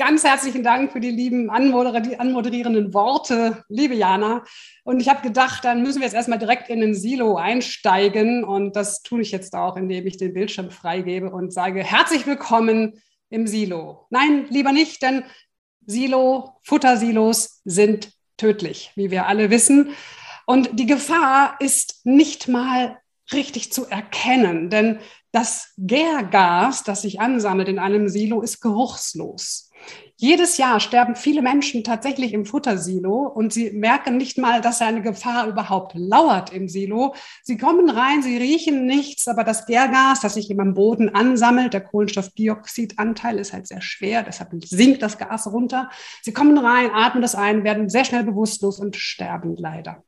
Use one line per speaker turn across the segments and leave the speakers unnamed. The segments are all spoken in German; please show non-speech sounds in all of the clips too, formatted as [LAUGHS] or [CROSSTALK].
Ganz herzlichen Dank für die lieben Anmoder die anmoderierenden Worte, liebe Jana. Und ich habe gedacht, dann müssen wir jetzt erstmal direkt in den Silo einsteigen. Und das tue ich jetzt auch, indem ich den Bildschirm freigebe und sage, herzlich willkommen im Silo. Nein, lieber nicht, denn Silo, Futtersilos sind tödlich, wie wir alle wissen. Und die Gefahr ist nicht mal richtig zu erkennen, denn das Gärgas, das sich ansammelt in einem Silo, ist geruchslos. Jedes Jahr sterben viele Menschen tatsächlich im Futtersilo und sie merken nicht mal, dass eine Gefahr überhaupt lauert im Silo. Sie kommen rein, sie riechen nichts, aber das Gärgas, das sich im Boden ansammelt, der Kohlenstoffdioxidanteil ist halt sehr schwer, deshalb sinkt das Gas runter. Sie kommen rein, atmen das ein, werden sehr schnell bewusstlos und sterben leider.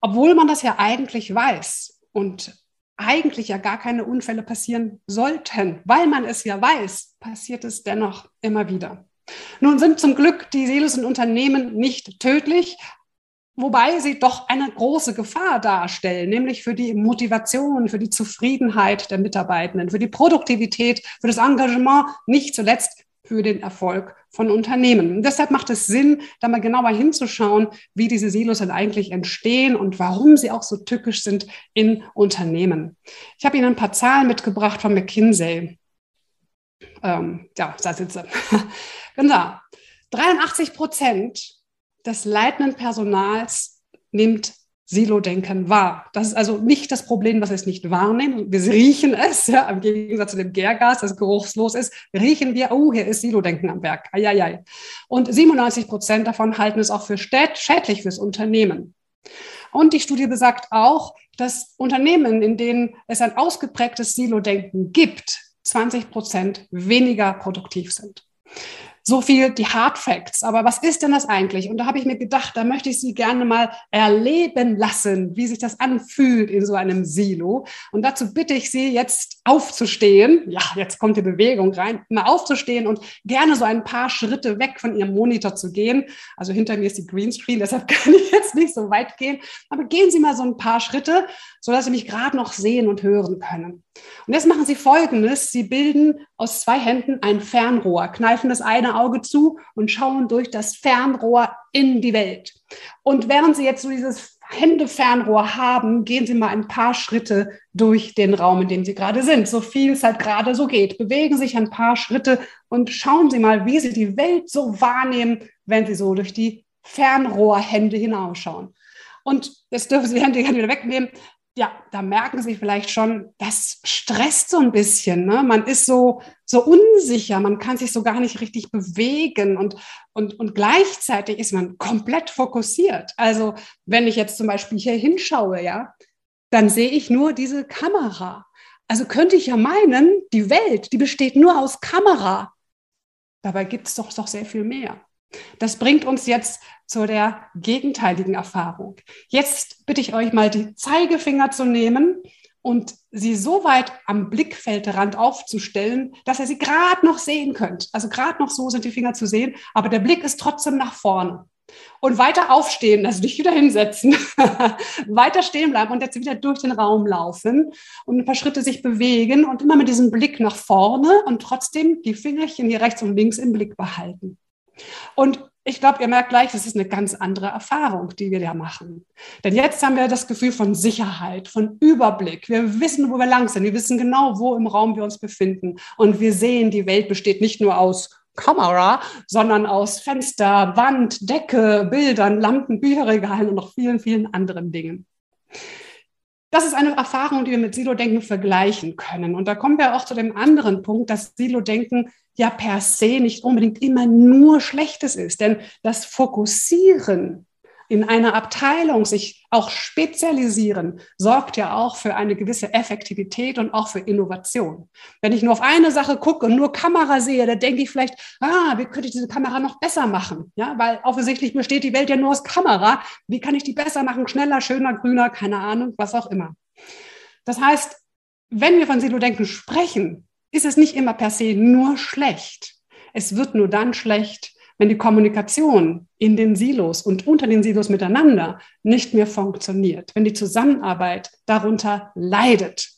Obwohl man das ja eigentlich weiß und eigentlich ja gar keine Unfälle passieren sollten. Weil man es ja weiß, passiert es dennoch immer wieder. Nun sind zum Glück die Silos in Unternehmen nicht tödlich, wobei sie doch eine große Gefahr darstellen, nämlich für die Motivation, für die Zufriedenheit der Mitarbeitenden, für die Produktivität, für das Engagement, nicht zuletzt für den Erfolg von Unternehmen. Und deshalb macht es Sinn, da mal genauer hinzuschauen, wie diese Silos dann eigentlich entstehen und warum sie auch so tückisch sind in Unternehmen. Ich habe Ihnen ein paar Zahlen mitgebracht von McKinsey. Ähm, ja, da sitze. [LAUGHS] genau. 83 Prozent des leitenden Personals nimmt Silo-Denken wahr. Das ist also nicht das Problem, was wir es nicht wahrnehmen. Wir riechen es, ja, im Gegensatz zu dem Gärgas, das geruchslos ist, riechen wir, oh, hier ist Silo-Denken am Werk. Eieiei. Und 97 Prozent davon halten es auch für schädlich fürs Unternehmen. Und die Studie besagt auch, dass Unternehmen, in denen es ein ausgeprägtes Silo-Denken gibt, 20 Prozent weniger produktiv sind so viel die Hard Facts. Aber was ist denn das eigentlich? Und da habe ich mir gedacht, da möchte ich Sie gerne mal erleben lassen, wie sich das anfühlt in so einem Silo. Und dazu bitte ich Sie jetzt aufzustehen. Ja, jetzt kommt die Bewegung rein. Mal aufzustehen und gerne so ein paar Schritte weg von Ihrem Monitor zu gehen. Also hinter mir ist die Greenscreen, deshalb [LAUGHS] kann ich jetzt nicht so weit gehen. Aber gehen Sie mal so ein paar Schritte, sodass Sie mich gerade noch sehen und hören können. Und jetzt machen Sie Folgendes. Sie bilden aus zwei Händen ein Fernrohr, kneifen das eine Auge zu und schauen durch das Fernrohr in die Welt. Und während Sie jetzt so dieses Händefernrohr haben, gehen Sie mal ein paar Schritte durch den Raum, in dem Sie gerade sind, so viel es halt gerade so geht. Bewegen sich ein paar Schritte und schauen Sie mal, wie Sie die Welt so wahrnehmen, wenn Sie so durch die Fernrohrhände hinausschauen. Und jetzt dürfen Sie die Hände gerne wieder wegnehmen ja, da merken Sie vielleicht schon, das stresst so ein bisschen. Ne? Man ist so, so unsicher, man kann sich so gar nicht richtig bewegen und, und, und gleichzeitig ist man komplett fokussiert. Also wenn ich jetzt zum Beispiel hier hinschaue, ja, dann sehe ich nur diese Kamera. Also könnte ich ja meinen, die Welt, die besteht nur aus Kamera. Dabei gibt es doch, doch sehr viel mehr. Das bringt uns jetzt zu der gegenteiligen Erfahrung. Jetzt bitte ich euch mal die Zeigefinger zu nehmen und sie so weit am Blickfeldrand aufzustellen, dass ihr sie gerade noch sehen könnt. Also gerade noch so sind die Finger zu sehen, aber der Blick ist trotzdem nach vorne. Und weiter aufstehen, also nicht wieder hinsetzen, [LAUGHS] weiter stehen bleiben und jetzt wieder durch den Raum laufen und ein paar Schritte sich bewegen und immer mit diesem Blick nach vorne und trotzdem die Fingerchen hier rechts und links im Blick behalten. Und ich glaube, ihr merkt gleich, das ist eine ganz andere Erfahrung, die wir da machen. Denn jetzt haben wir das Gefühl von Sicherheit, von Überblick. Wir wissen, wo wir lang sind. Wir wissen genau, wo im Raum wir uns befinden. Und wir sehen, die Welt besteht nicht nur aus Kamera, sondern aus Fenster, Wand, Decke, Bildern, Lampen, Bücherregalen und noch vielen, vielen anderen Dingen. Das ist eine Erfahrung, die wir mit Silo-Denken vergleichen können. Und da kommen wir auch zu dem anderen Punkt, dass Silo-Denken ja per se nicht unbedingt immer nur Schlechtes ist. Denn das Fokussieren in einer Abteilung sich auch spezialisieren, sorgt ja auch für eine gewisse Effektivität und auch für Innovation. Wenn ich nur auf eine Sache gucke und nur Kamera sehe, dann denke ich vielleicht, ah, wie könnte ich diese Kamera noch besser machen? Ja, weil offensichtlich besteht die Welt ja nur aus Kamera. Wie kann ich die besser machen? Schneller, schöner, grüner, keine Ahnung, was auch immer. Das heißt, wenn wir von Silo-Denken sprechen, ist es nicht immer per se nur schlecht. Es wird nur dann schlecht, wenn die Kommunikation in den Silos und unter den Silos miteinander nicht mehr funktioniert, wenn die Zusammenarbeit darunter leidet.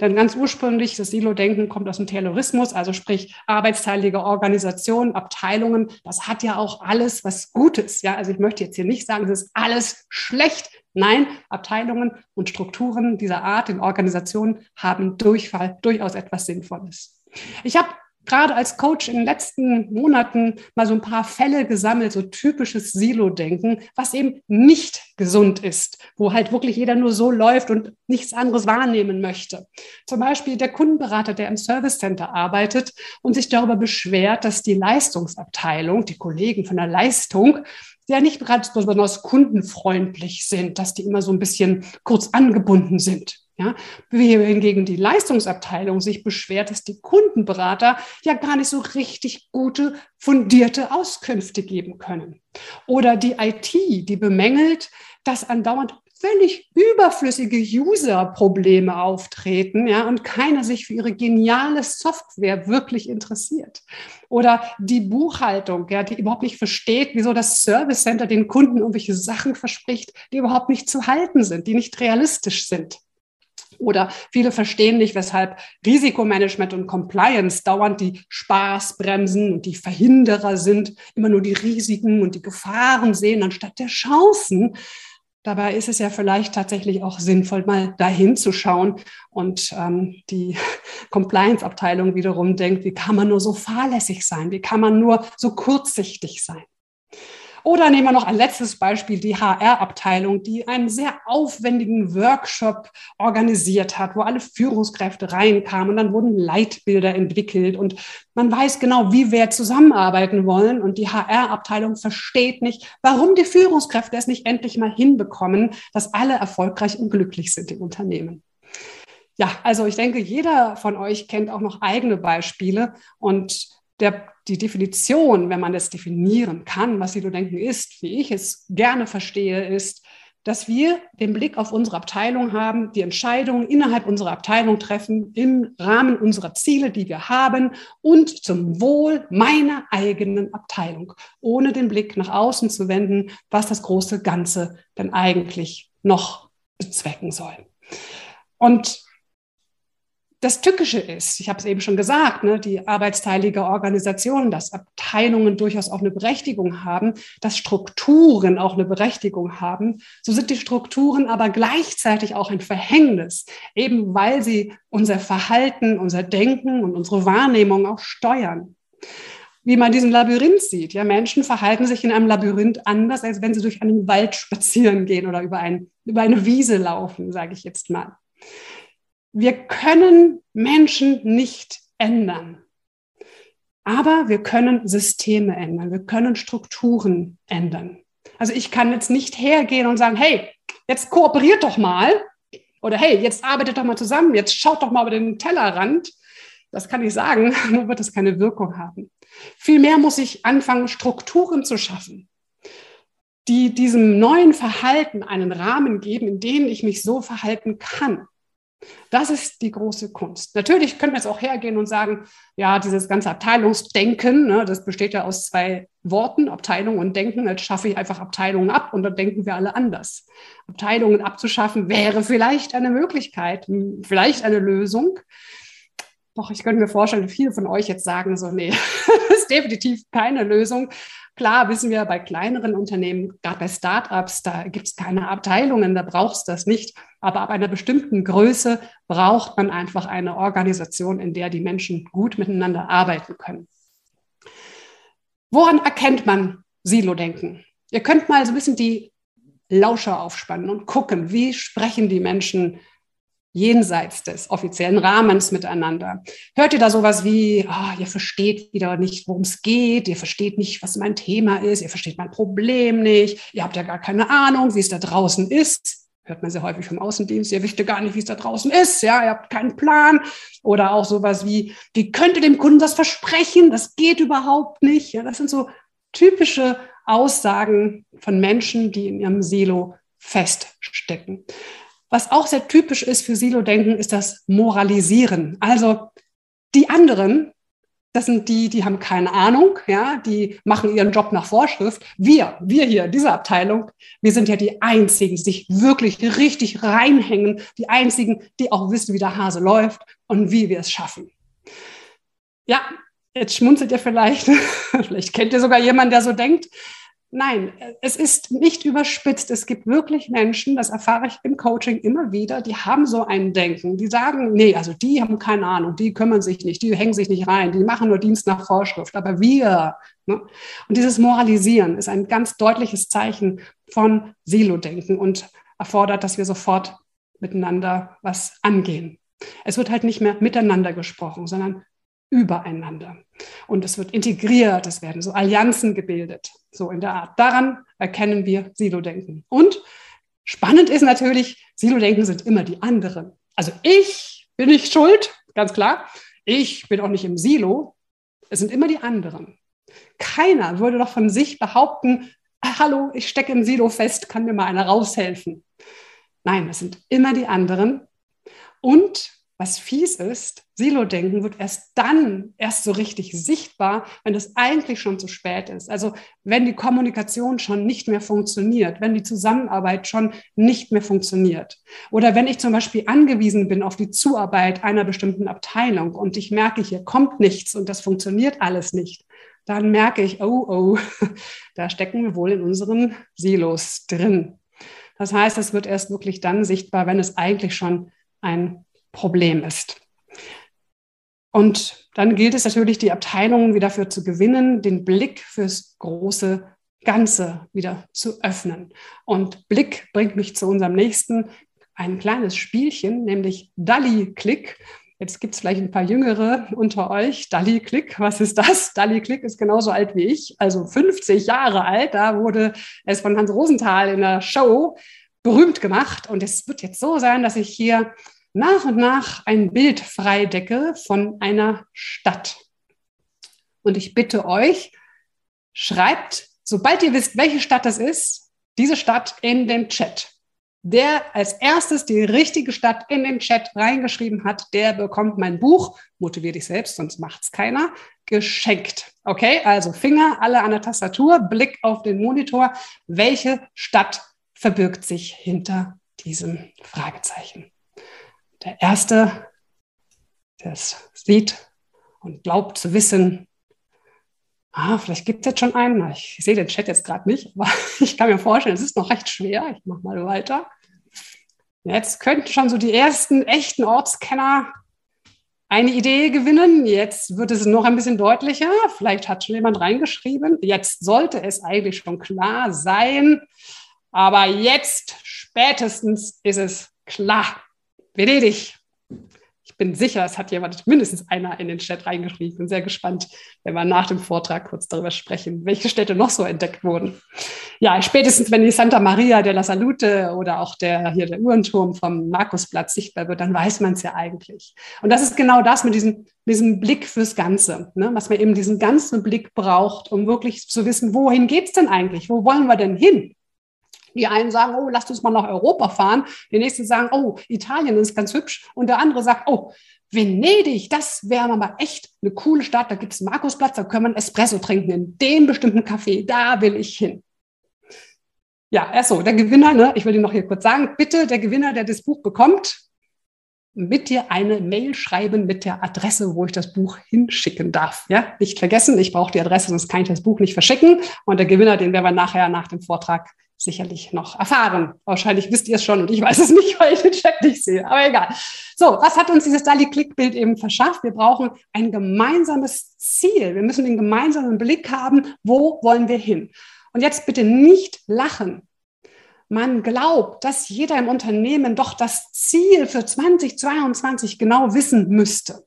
Denn ganz ursprünglich, das Silo-Denken kommt aus dem Taylorismus, also sprich arbeitsteilige Organisationen, Abteilungen. Das hat ja auch alles was Gutes. Ja, also ich möchte jetzt hier nicht sagen, es ist alles schlecht. Nein, Abteilungen und Strukturen dieser Art in Organisationen haben Durchfall durchaus etwas Sinnvolles. Ich habe gerade als Coach in den letzten Monaten mal so ein paar Fälle gesammelt, so typisches Silo-Denken, was eben nicht gesund ist, wo halt wirklich jeder nur so läuft und nichts anderes wahrnehmen möchte. Zum Beispiel der Kundenberater, der im Service Center arbeitet und sich darüber beschwert, dass die Leistungsabteilung, die Kollegen von der Leistung, ja nicht gerade besonders kundenfreundlich sind, dass die immer so ein bisschen kurz angebunden sind. Ja, wie hingegen die Leistungsabteilung sich beschwert, dass die Kundenberater ja gar nicht so richtig gute, fundierte Auskünfte geben können. Oder die IT, die bemängelt, dass andauernd völlig überflüssige User-Probleme auftreten, ja, und keiner sich für ihre geniale Software wirklich interessiert. Oder die Buchhaltung, ja, die überhaupt nicht versteht, wieso das Service Center den Kunden irgendwelche Sachen verspricht, die überhaupt nicht zu halten sind, die nicht realistisch sind. Oder viele verstehen nicht, weshalb Risikomanagement und Compliance dauernd die Spaßbremsen und die Verhinderer sind, immer nur die Risiken und die Gefahren sehen anstatt der Chancen. Dabei ist es ja vielleicht tatsächlich auch sinnvoll, mal dahin zu schauen und ähm, die [LAUGHS] Compliance-Abteilung wiederum denkt, wie kann man nur so fahrlässig sein? Wie kann man nur so kurzsichtig sein? Oder nehmen wir noch ein letztes Beispiel, die HR-Abteilung, die einen sehr aufwendigen Workshop organisiert hat, wo alle Führungskräfte reinkamen und dann wurden Leitbilder entwickelt und man weiß genau, wie wir zusammenarbeiten wollen und die HR-Abteilung versteht nicht, warum die Führungskräfte es nicht endlich mal hinbekommen, dass alle erfolgreich und glücklich sind im Unternehmen. Ja, also ich denke, jeder von euch kennt auch noch eigene Beispiele und der die Definition, wenn man das definieren kann, was Silo-Denken ist, wie ich es gerne verstehe, ist, dass wir den Blick auf unsere Abteilung haben, die Entscheidungen innerhalb unserer Abteilung treffen, im Rahmen unserer Ziele, die wir haben und zum Wohl meiner eigenen Abteilung, ohne den Blick nach außen zu wenden, was das große Ganze denn eigentlich noch bezwecken soll. Und das Tückische ist, ich habe es eben schon gesagt, ne, die arbeitsteilige Organisation, dass Abteilungen durchaus auch eine Berechtigung haben, dass Strukturen auch eine Berechtigung haben. So sind die Strukturen aber gleichzeitig auch ein Verhängnis, eben weil sie unser Verhalten, unser Denken und unsere Wahrnehmung auch steuern. Wie man diesen Labyrinth sieht. Ja, Menschen verhalten sich in einem Labyrinth anders, als wenn sie durch einen Wald spazieren gehen oder über, ein, über eine Wiese laufen, sage ich jetzt mal. Wir können Menschen nicht ändern. Aber wir können Systeme ändern. Wir können Strukturen ändern. Also ich kann jetzt nicht hergehen und sagen, hey, jetzt kooperiert doch mal. Oder hey, jetzt arbeitet doch mal zusammen. Jetzt schaut doch mal über den Tellerrand. Das kann ich sagen, [LAUGHS] nur wird es keine Wirkung haben. Vielmehr muss ich anfangen, Strukturen zu schaffen, die diesem neuen Verhalten einen Rahmen geben, in dem ich mich so verhalten kann. Das ist die große Kunst. Natürlich können wir jetzt auch hergehen und sagen, ja, dieses ganze Abteilungsdenken, ne, das besteht ja aus zwei Worten, Abteilung und Denken. Jetzt schaffe ich einfach Abteilungen ab und dann denken wir alle anders. Abteilungen abzuschaffen wäre vielleicht eine Möglichkeit, vielleicht eine Lösung. Doch ich könnte mir vorstellen, viele von euch jetzt sagen so, nee, [LAUGHS] das ist definitiv keine Lösung. Klar wissen wir bei kleineren Unternehmen, gerade bei Startups, da gibt es keine Abteilungen, da brauchst du das nicht. Aber ab einer bestimmten Größe braucht man einfach eine Organisation, in der die Menschen gut miteinander arbeiten können. Woran erkennt man Silo-Denken? Ihr könnt mal so ein bisschen die Lauscher aufspannen und gucken, wie sprechen die Menschen jenseits des offiziellen Rahmens miteinander? Hört ihr da sowas wie, oh, ihr versteht wieder nicht, worum es geht, ihr versteht nicht, was mein Thema ist, ihr versteht mein Problem nicht, ihr habt ja gar keine Ahnung, wie es da draußen ist? Hört man sehr häufig vom Außendienst, ihr wisst ja gar nicht, wie es da draußen ist, ja, ihr habt keinen Plan. Oder auch sowas wie, wie könnt ihr dem Kunden das versprechen? Das geht überhaupt nicht. Ja, das sind so typische Aussagen von Menschen, die in ihrem Silo feststecken. Was auch sehr typisch ist für Silo-Denken, ist das Moralisieren. Also die anderen, das sind die, die haben keine Ahnung, ja, die machen ihren Job nach Vorschrift. Wir, wir hier, diese Abteilung, wir sind ja die Einzigen, die sich wirklich richtig reinhängen, die Einzigen, die auch wissen, wie der Hase läuft und wie wir es schaffen. Ja, jetzt schmunzelt ihr vielleicht, [LAUGHS] vielleicht kennt ihr sogar jemanden, der so denkt. Nein, es ist nicht überspitzt. Es gibt wirklich Menschen, das erfahre ich im Coaching immer wieder, die haben so ein Denken. Die sagen, nee, also die haben keine Ahnung, die kümmern sich nicht, die hängen sich nicht rein, die machen nur Dienst nach Vorschrift. Aber wir, ne? und dieses Moralisieren ist ein ganz deutliches Zeichen von Silo-Denken und erfordert, dass wir sofort miteinander was angehen. Es wird halt nicht mehr miteinander gesprochen, sondern übereinander. Und es wird integriert, es werden so Allianzen gebildet, so in der Art. Daran erkennen wir Silo-Denken. Und spannend ist natürlich, Silo-Denken sind immer die anderen. Also ich bin nicht schuld, ganz klar. Ich bin auch nicht im Silo. Es sind immer die anderen. Keiner würde doch von sich behaupten, ah, hallo, ich stecke im Silo fest, kann mir mal einer raushelfen. Nein, es sind immer die anderen. Und was fies ist, Silo-Denken wird erst dann erst so richtig sichtbar, wenn es eigentlich schon zu spät ist. Also wenn die Kommunikation schon nicht mehr funktioniert, wenn die Zusammenarbeit schon nicht mehr funktioniert. Oder wenn ich zum Beispiel angewiesen bin auf die Zuarbeit einer bestimmten Abteilung und ich merke, hier kommt nichts und das funktioniert alles nicht, dann merke ich, oh, oh, [LAUGHS] da stecken wir wohl in unseren Silos drin. Das heißt, es wird erst wirklich dann sichtbar, wenn es eigentlich schon ein Problem ist. Und dann gilt es natürlich, die Abteilungen wieder dafür zu gewinnen, den Blick fürs große Ganze wieder zu öffnen. Und Blick bringt mich zu unserem nächsten, ein kleines Spielchen, nämlich Dalli-Click. Jetzt gibt es vielleicht ein paar Jüngere unter euch. Dalli-Click, was ist das? Dalli-Click ist genauso alt wie ich, also 50 Jahre alt. Da wurde es von Hans Rosenthal in der Show berühmt gemacht. Und es wird jetzt so sein, dass ich hier nach und nach ein Bild freidecke von einer Stadt. Und ich bitte euch, schreibt, sobald ihr wisst, welche Stadt das ist, diese Stadt in den Chat. Der als erstes die richtige Stadt in den Chat reingeschrieben hat, der bekommt mein Buch, motivier dich selbst, sonst macht's keiner, geschenkt. Okay, also Finger alle an der Tastatur, Blick auf den Monitor. Welche Stadt verbirgt sich hinter diesem Fragezeichen? Der Erste, der es sieht und glaubt zu wissen, ah, vielleicht gibt es jetzt schon einen. Ich sehe den Chat jetzt gerade nicht, aber [LAUGHS] ich kann mir vorstellen, es ist noch recht schwer. Ich mache mal weiter. Jetzt könnten schon so die ersten echten Ortskenner eine Idee gewinnen. Jetzt wird es noch ein bisschen deutlicher. Vielleicht hat schon jemand reingeschrieben. Jetzt sollte es eigentlich schon klar sein. Aber jetzt spätestens ist es klar. Venedig. Ich bin sicher, es hat jemand, mindestens einer in den Chat reingeschrieben. Bin sehr gespannt, wenn wir nach dem Vortrag kurz darüber sprechen, welche Städte noch so entdeckt wurden. Ja, spätestens wenn die Santa Maria de la Salute oder auch der, hier der Uhrenturm vom Markusplatz sichtbar wird, dann weiß man es ja eigentlich. Und das ist genau das mit diesem, diesem Blick fürs Ganze, ne? was man eben diesen ganzen Blick braucht, um wirklich zu wissen, wohin geht es denn eigentlich? Wo wollen wir denn hin? Die einen sagen, oh, lasst uns mal nach Europa fahren. Die nächsten sagen, oh, Italien ist ganz hübsch. Und der andere sagt, oh, Venedig, das wäre mal echt eine coole Stadt. Da gibt es Markusplatz, da können wir einen Espresso trinken in dem bestimmten Café. Da will ich hin. Ja, erst so, der Gewinner, ne, ich will Ihnen noch hier kurz sagen, bitte der Gewinner, der das Buch bekommt, mit dir eine Mail schreiben mit der Adresse, wo ich das Buch hinschicken darf. Ja, nicht vergessen, ich brauche die Adresse, sonst kann ich das Buch nicht verschicken. Und der Gewinner, den werden wir nachher nach dem Vortrag sicherlich noch erfahren. Wahrscheinlich wisst ihr es schon und ich weiß es nicht, [LAUGHS] weil ich den Chat nicht sehe. Aber egal. So, was hat uns dieses Dali-Click-Bild eben verschafft? Wir brauchen ein gemeinsames Ziel. Wir müssen den gemeinsamen Blick haben, wo wollen wir hin? Und jetzt bitte nicht lachen, man glaubt, dass jeder im Unternehmen doch das Ziel für 2022 genau wissen müsste.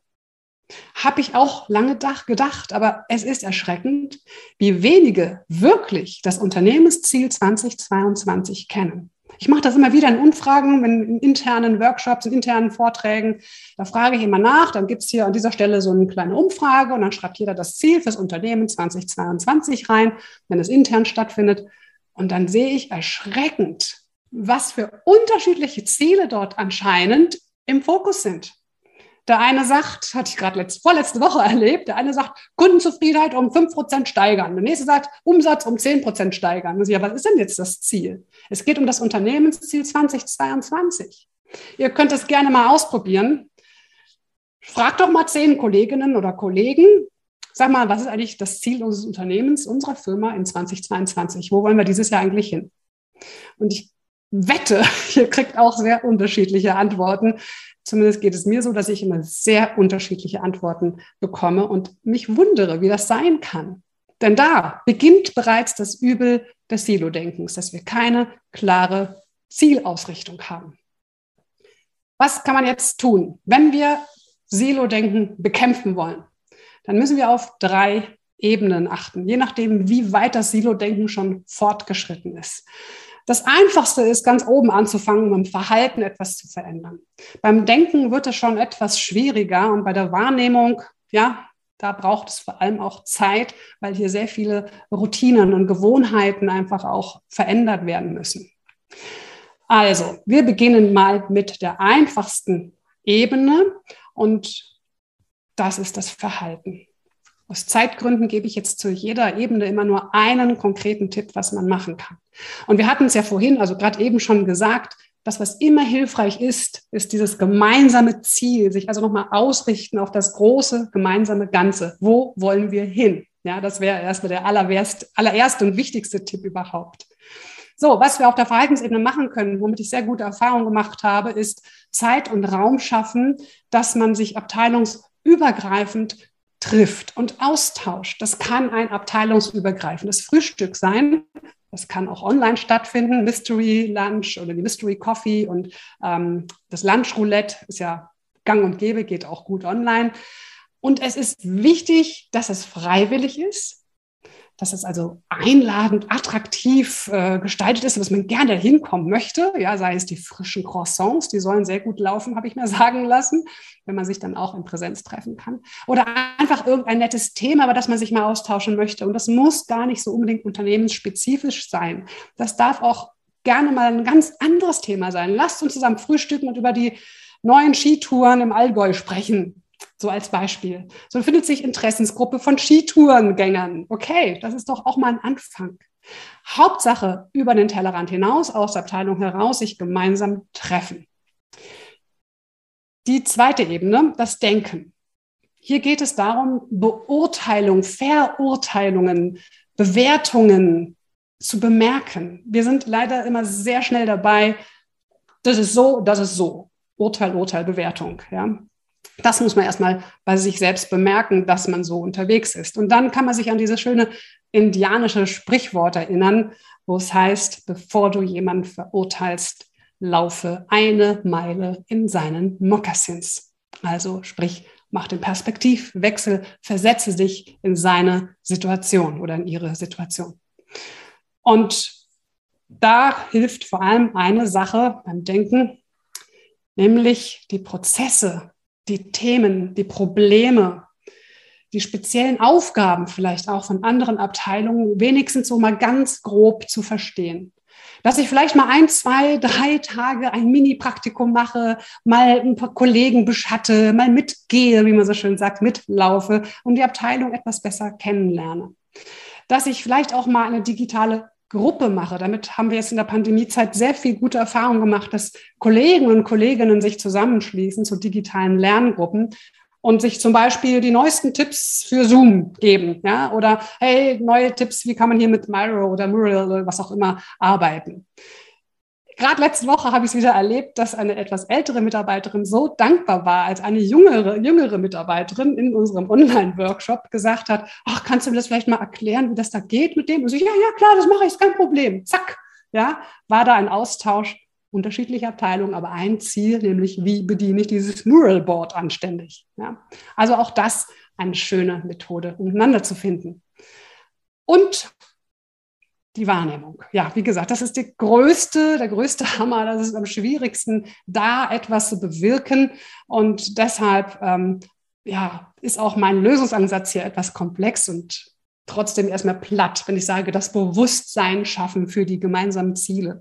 Habe ich auch lange gedacht, aber es ist erschreckend, wie wenige wirklich das Unternehmensziel 2022 kennen. Ich mache das immer wieder in Umfragen, in internen Workshops, in internen Vorträgen. Da frage ich immer nach, dann gibt es hier an dieser Stelle so eine kleine Umfrage und dann schreibt jeder das Ziel fürs Unternehmen 2022 rein, wenn es intern stattfindet. Und dann sehe ich erschreckend, was für unterschiedliche Ziele dort anscheinend im Fokus sind. Der eine sagt, hatte ich gerade letzte, vorletzte Woche [LAUGHS] erlebt, der eine sagt, Kundenzufriedenheit um 5% steigern. Der nächste sagt, Umsatz um 10% steigern. Ja, was ist denn jetzt das Ziel? Es geht um das Unternehmensziel 2022. Ihr könnt es gerne mal ausprobieren. Fragt doch mal zehn Kolleginnen oder Kollegen, sag mal, was ist eigentlich das Ziel unseres Unternehmens, unserer Firma in 2022? Wo wollen wir dieses Jahr eigentlich hin? Und ich wette, [LAUGHS] ihr kriegt auch sehr unterschiedliche Antworten. Zumindest geht es mir so, dass ich immer sehr unterschiedliche Antworten bekomme und mich wundere, wie das sein kann. Denn da beginnt bereits das Übel des Silo-Denkens, dass wir keine klare Zielausrichtung haben. Was kann man jetzt tun? Wenn wir Silo-Denken bekämpfen wollen, dann müssen wir auf drei Ebenen achten, je nachdem, wie weit das Silo-Denken schon fortgeschritten ist. Das Einfachste ist, ganz oben anzufangen, um im Verhalten etwas zu verändern. Beim Denken wird es schon etwas schwieriger und bei der Wahrnehmung, ja, da braucht es vor allem auch Zeit, weil hier sehr viele Routinen und Gewohnheiten einfach auch verändert werden müssen. Also, wir beginnen mal mit der einfachsten Ebene und das ist das Verhalten. Aus Zeitgründen gebe ich jetzt zu jeder Ebene immer nur einen konkreten Tipp, was man machen kann. Und wir hatten es ja vorhin, also gerade eben schon gesagt, das, was immer hilfreich ist, ist dieses gemeinsame Ziel, sich also nochmal ausrichten auf das große gemeinsame Ganze. Wo wollen wir hin? Ja, das wäre erstmal der allererste und wichtigste Tipp überhaupt. So, was wir auf der Verhaltensebene machen können, womit ich sehr gute Erfahrungen gemacht habe, ist Zeit und Raum schaffen, dass man sich abteilungsübergreifend trifft und austauscht. Das kann ein abteilungsübergreifendes Frühstück sein. Das kann auch online stattfinden, Mystery Lunch oder die Mystery Coffee und ähm, das Lunch Roulette ist ja gang und gäbe, geht auch gut online. Und es ist wichtig, dass es freiwillig ist, dass es also einladend, attraktiv äh, gestaltet ist, dass man gerne hinkommen möchte. Ja, sei es die frischen Croissants, die sollen sehr gut laufen, habe ich mir [LAUGHS] sagen lassen, wenn man sich dann auch in Präsenz treffen kann. Oder einfach irgendein nettes Thema, über das man sich mal austauschen möchte. Und das muss gar nicht so unbedingt unternehmensspezifisch sein. Das darf auch gerne mal ein ganz anderes Thema sein. Lasst uns zusammen frühstücken und über die neuen Skitouren im Allgäu sprechen. So als Beispiel. So findet sich Interessensgruppe von Skitourengängern. Okay, das ist doch auch mal ein Anfang. Hauptsache über den Tellerrand hinaus, aus der Abteilung heraus, sich gemeinsam treffen. Die zweite Ebene, das Denken. Hier geht es darum, Beurteilung, Verurteilungen, Bewertungen zu bemerken. Wir sind leider immer sehr schnell dabei, das ist so, das ist so. Urteil, Urteil, Bewertung. Ja. Das muss man erstmal bei sich selbst bemerken, dass man so unterwegs ist. Und dann kann man sich an dieses schöne indianische Sprichwort erinnern, wo es heißt, bevor du jemanden verurteilst, laufe eine Meile in seinen Mokassins. Also sprich, mach den Perspektivwechsel, versetze dich in seine Situation oder in ihre Situation. Und da hilft vor allem eine Sache beim Denken, nämlich die Prozesse die Themen, die Probleme, die speziellen Aufgaben vielleicht auch von anderen Abteilungen wenigstens so mal ganz grob zu verstehen. Dass ich vielleicht mal ein, zwei, drei Tage ein Mini-Praktikum mache, mal ein paar Kollegen beschatte, mal mitgehe, wie man so schön sagt, mitlaufe und die Abteilung etwas besser kennenlerne. Dass ich vielleicht auch mal eine digitale Gruppe mache. Damit haben wir jetzt in der Pandemiezeit sehr viel gute Erfahrung gemacht, dass Kollegen und Kolleginnen sich zusammenschließen zu digitalen Lerngruppen und sich zum Beispiel die neuesten Tipps für Zoom geben, ja, oder hey, neue Tipps, wie kann man hier mit Miro oder Mural oder was auch immer arbeiten gerade letzte Woche habe ich es wieder erlebt, dass eine etwas ältere Mitarbeiterin so dankbar war, als eine jüngere, jüngere Mitarbeiterin in unserem Online-Workshop gesagt hat, ach, kannst du mir das vielleicht mal erklären, wie das da geht mit dem? Und so, ja, ja, klar, das mache ich, ist kein Problem. Zack, ja, war da ein Austausch unterschiedliche Abteilungen, aber ein Ziel, nämlich wie bediene ich dieses Mural Board anständig. Ja? Also auch das eine schöne Methode, um miteinander zu finden. Und die Wahrnehmung. Ja, wie gesagt, das ist die größte, der größte [LAUGHS] Hammer. Das ist am schwierigsten, da etwas zu bewirken. Und deshalb ähm, ja, ist auch mein Lösungsansatz hier etwas komplex und trotzdem erstmal platt, wenn ich sage, das Bewusstsein schaffen für die gemeinsamen Ziele.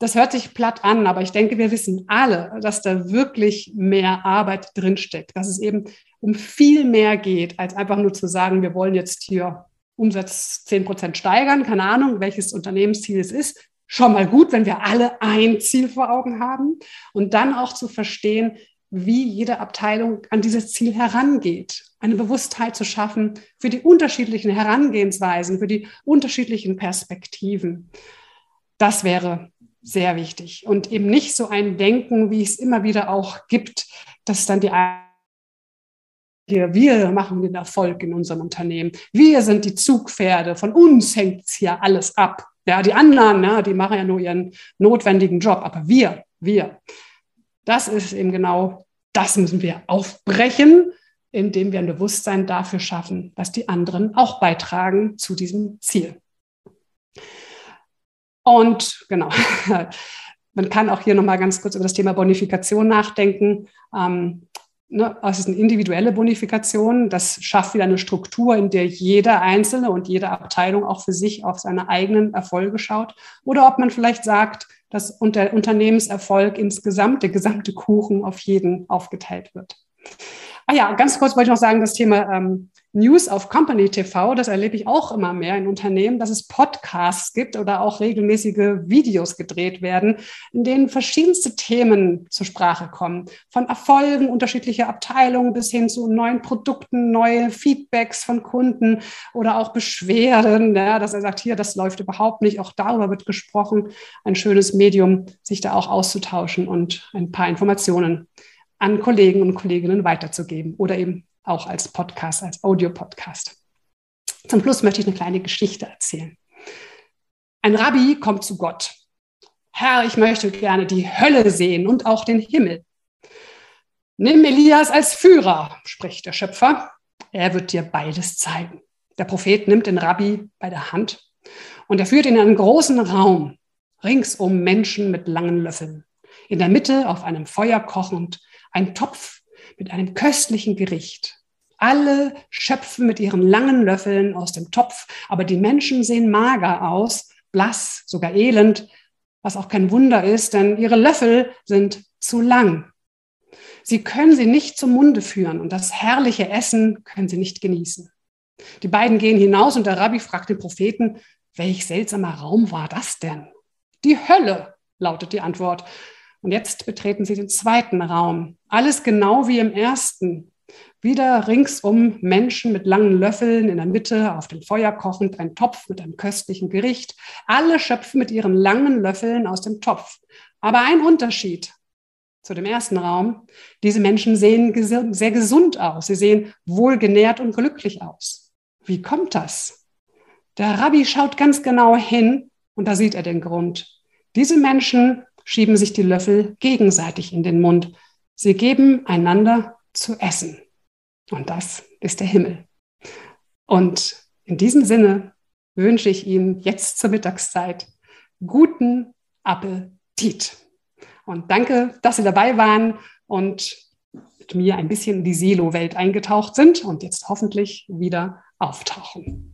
Das hört sich platt an, aber ich denke, wir wissen alle, dass da wirklich mehr Arbeit drinsteckt, dass es eben um viel mehr geht, als einfach nur zu sagen, wir wollen jetzt hier Umsatz 10 Prozent steigern, keine Ahnung, welches Unternehmensziel es ist. Schon mal gut, wenn wir alle ein Ziel vor Augen haben und dann auch zu verstehen, wie jede Abteilung an dieses Ziel herangeht. Eine Bewusstheit zu schaffen für die unterschiedlichen Herangehensweisen, für die unterschiedlichen Perspektiven. Das wäre sehr wichtig. Und eben nicht so ein Denken, wie es immer wieder auch gibt, dass dann die hier, wir machen den Erfolg in unserem Unternehmen. Wir sind die Zugpferde. Von uns hängt hier alles ab. Ja, die anderen, ja, die machen ja nur ihren notwendigen Job. Aber wir, wir, das ist eben genau, das müssen wir aufbrechen, indem wir ein Bewusstsein dafür schaffen, dass die anderen auch beitragen zu diesem Ziel. Und genau, [LAUGHS] man kann auch hier nochmal ganz kurz über das Thema Bonifikation nachdenken. Ähm, ne, es ist eine individuelle Bonifikation. Das schafft wieder eine Struktur, in der jeder Einzelne und jede Abteilung auch für sich auf seine eigenen Erfolge schaut. Oder ob man vielleicht sagt, dass der Unternehmenserfolg insgesamt, der gesamte Kuchen auf jeden aufgeteilt wird. Ah ja, ganz kurz wollte ich noch sagen, das Thema ähm, News auf Company TV, das erlebe ich auch immer mehr in Unternehmen, dass es Podcasts gibt oder auch regelmäßige Videos gedreht werden, in denen verschiedenste Themen zur Sprache kommen. Von Erfolgen unterschiedlicher Abteilungen bis hin zu neuen Produkten, neue Feedbacks von Kunden oder auch Beschwerden, ja, dass er sagt, hier, das läuft überhaupt nicht. Auch darüber wird gesprochen. Ein schönes Medium, sich da auch auszutauschen und ein paar Informationen an Kollegen und Kolleginnen weiterzugeben oder eben auch als Podcast, als Audiopodcast. Zum Schluss möchte ich eine kleine Geschichte erzählen. Ein Rabbi kommt zu Gott. Herr, ich möchte gerne die Hölle sehen und auch den Himmel. Nimm Elias als Führer, spricht der Schöpfer. Er wird dir beides zeigen. Der Prophet nimmt den Rabbi bei der Hand und er führt ihn in einen großen Raum, ringsum Menschen mit langen Löffeln. In der Mitte auf einem Feuer kochend ein Topf mit einem köstlichen Gericht. Alle schöpfen mit ihren langen Löffeln aus dem Topf, aber die Menschen sehen mager aus, blass, sogar elend, was auch kein Wunder ist, denn ihre Löffel sind zu lang. Sie können sie nicht zum Munde führen und das herrliche Essen können sie nicht genießen. Die beiden gehen hinaus und der Rabbi fragt den Propheten, welch seltsamer Raum war das denn? Die Hölle, lautet die Antwort. Und jetzt betreten Sie den zweiten Raum. Alles genau wie im ersten. Wieder ringsum Menschen mit langen Löffeln, in der Mitte auf dem Feuer kochend ein Topf mit einem köstlichen Gericht. Alle schöpfen mit ihren langen Löffeln aus dem Topf. Aber ein Unterschied zu dem ersten Raum. Diese Menschen sehen sehr gesund aus. Sie sehen wohlgenährt und glücklich aus. Wie kommt das? Der Rabbi schaut ganz genau hin und da sieht er den Grund. Diese Menschen schieben sich die Löffel gegenseitig in den Mund. Sie geben einander zu essen. Und das ist der Himmel. Und in diesem Sinne wünsche ich Ihnen jetzt zur Mittagszeit guten Appetit. Und danke, dass Sie dabei waren und mit mir ein bisschen in die Silo-Welt eingetaucht sind und jetzt hoffentlich wieder auftauchen.